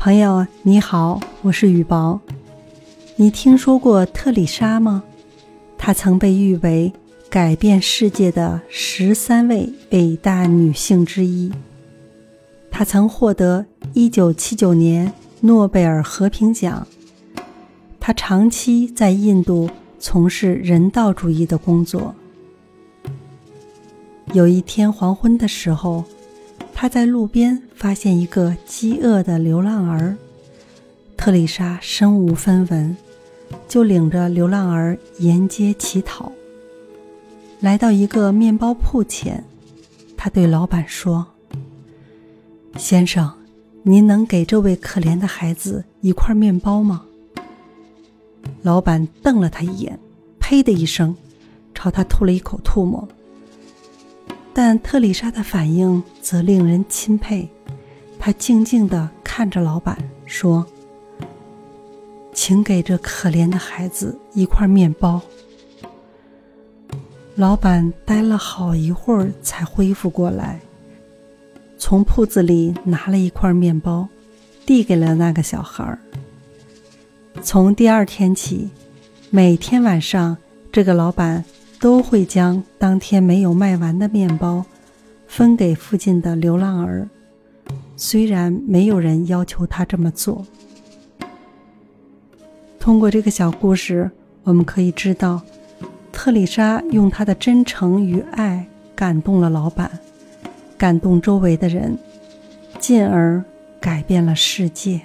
朋友你好，我是雨宝。你听说过特丽莎吗？她曾被誉为改变世界的十三位伟大女性之一。她曾获得1979年诺贝尔和平奖。她长期在印度从事人道主义的工作。有一天黄昏的时候。他在路边发现一个饥饿的流浪儿，特丽莎身无分文，就领着流浪儿沿街乞讨。来到一个面包铺前，他对老板说：“先生，您能给这位可怜的孩子一块面包吗？”老板瞪了他一眼，呸的一声，朝他吐了一口唾沫。但特丽莎的反应则令人钦佩，她静静地看着老板说：“请给这可怜的孩子一块面包。”老板呆了好一会儿才恢复过来，从铺子里拿了一块面包，递给了那个小孩。从第二天起，每天晚上，这个老板。都会将当天没有卖完的面包分给附近的流浪儿，虽然没有人要求他这么做。通过这个小故事，我们可以知道，特丽莎用她的真诚与爱感动了老板，感动周围的人，进而改变了世界。